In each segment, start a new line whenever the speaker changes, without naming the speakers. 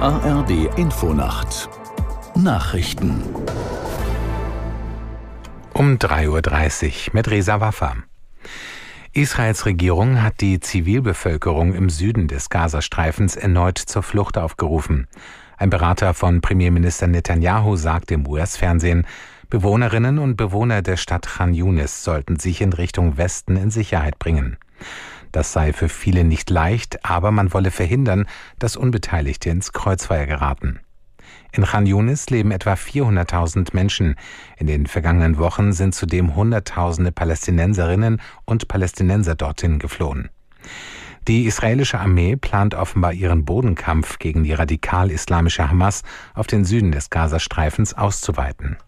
ARD Infonacht Nachrichten
um 3.30 Uhr mit Resa Waffa. Israels Regierung hat die Zivilbevölkerung im Süden des Gazastreifens erneut zur Flucht aufgerufen. Ein Berater von Premierminister Netanyahu sagt im US-Fernsehen, Bewohnerinnen und Bewohner der Stadt Khan Yunis sollten sich in Richtung Westen in Sicherheit bringen. Das sei für viele nicht leicht, aber man wolle verhindern, dass Unbeteiligte ins Kreuzfeuer geraten. In Khan Yunis leben etwa 400.000 Menschen. In den vergangenen Wochen sind zudem Hunderttausende Palästinenserinnen und Palästinenser dorthin geflohen. Die israelische Armee plant offenbar ihren Bodenkampf gegen die radikal-islamische Hamas auf den Süden des Gazastreifens auszuweiten.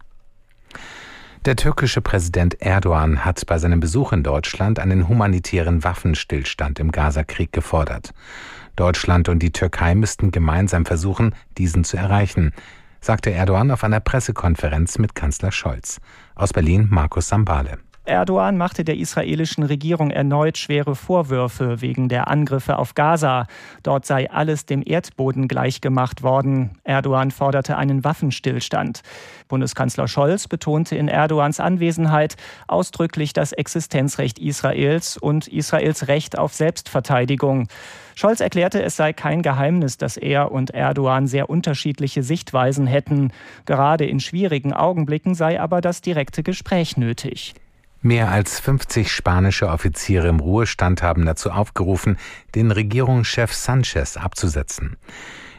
Der türkische Präsident Erdogan hat bei seinem Besuch in Deutschland einen humanitären Waffenstillstand im Gazakrieg gefordert. Deutschland und die Türkei müssten gemeinsam versuchen, diesen zu erreichen, sagte Erdogan auf einer Pressekonferenz mit Kanzler Scholz. Aus Berlin Markus Sambale.
Erdogan machte der israelischen Regierung erneut schwere Vorwürfe wegen der Angriffe auf Gaza. Dort sei alles dem Erdboden gleichgemacht worden. Erdogan forderte einen Waffenstillstand. Bundeskanzler Scholz betonte in Erdogans Anwesenheit ausdrücklich das Existenzrecht Israels und Israels Recht auf Selbstverteidigung. Scholz erklärte, es sei kein Geheimnis, dass er und Erdogan sehr unterschiedliche Sichtweisen hätten. Gerade in schwierigen Augenblicken sei aber das direkte Gespräch nötig.
Mehr als 50 spanische Offiziere im Ruhestand haben dazu aufgerufen, den Regierungschef Sanchez abzusetzen.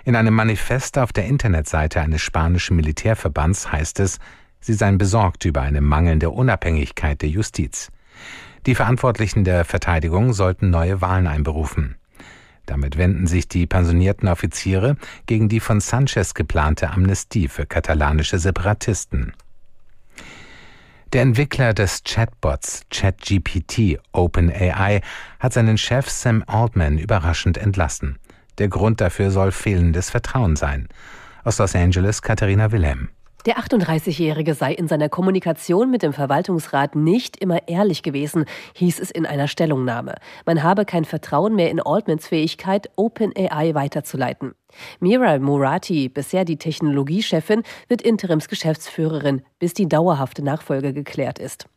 In einem Manifest auf der Internetseite eines spanischen Militärverbands heißt es, sie seien besorgt über eine mangelnde Unabhängigkeit der Justiz. Die Verantwortlichen der Verteidigung sollten neue Wahlen einberufen. Damit wenden sich die pensionierten Offiziere gegen die von Sanchez geplante Amnestie für katalanische Separatisten. Der Entwickler des Chatbots ChatGPT OpenAI hat seinen Chef Sam Altman überraschend entlassen. Der Grund dafür soll fehlendes Vertrauen sein. Aus Los Angeles Katharina Wilhelm.
Der 38-Jährige sei in seiner Kommunikation mit dem Verwaltungsrat nicht immer ehrlich gewesen, hieß es in einer Stellungnahme. Man habe kein Vertrauen mehr in Altmans Fähigkeit, OpenAI weiterzuleiten. Mira Murati, bisher die Technologiechefin, wird Interimsgeschäftsführerin, bis die dauerhafte Nachfolge geklärt ist.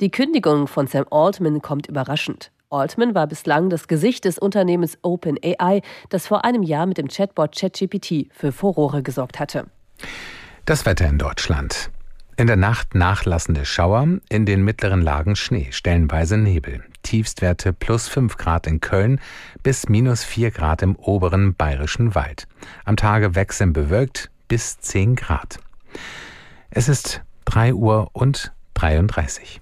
Die Kündigung von Sam Altman kommt überraschend. Altman war bislang das Gesicht des Unternehmens OpenAI, das vor einem Jahr mit dem Chatbot ChatGPT für Furore gesorgt hatte.
Das Wetter in Deutschland. In der Nacht nachlassende Schauer, in den mittleren Lagen Schnee, stellenweise Nebel. Tiefstwerte plus 5 Grad in Köln bis minus 4 Grad im oberen bayerischen Wald. Am Tage wechseln bewölkt bis 10 Grad. Es ist 3 Uhr und 33.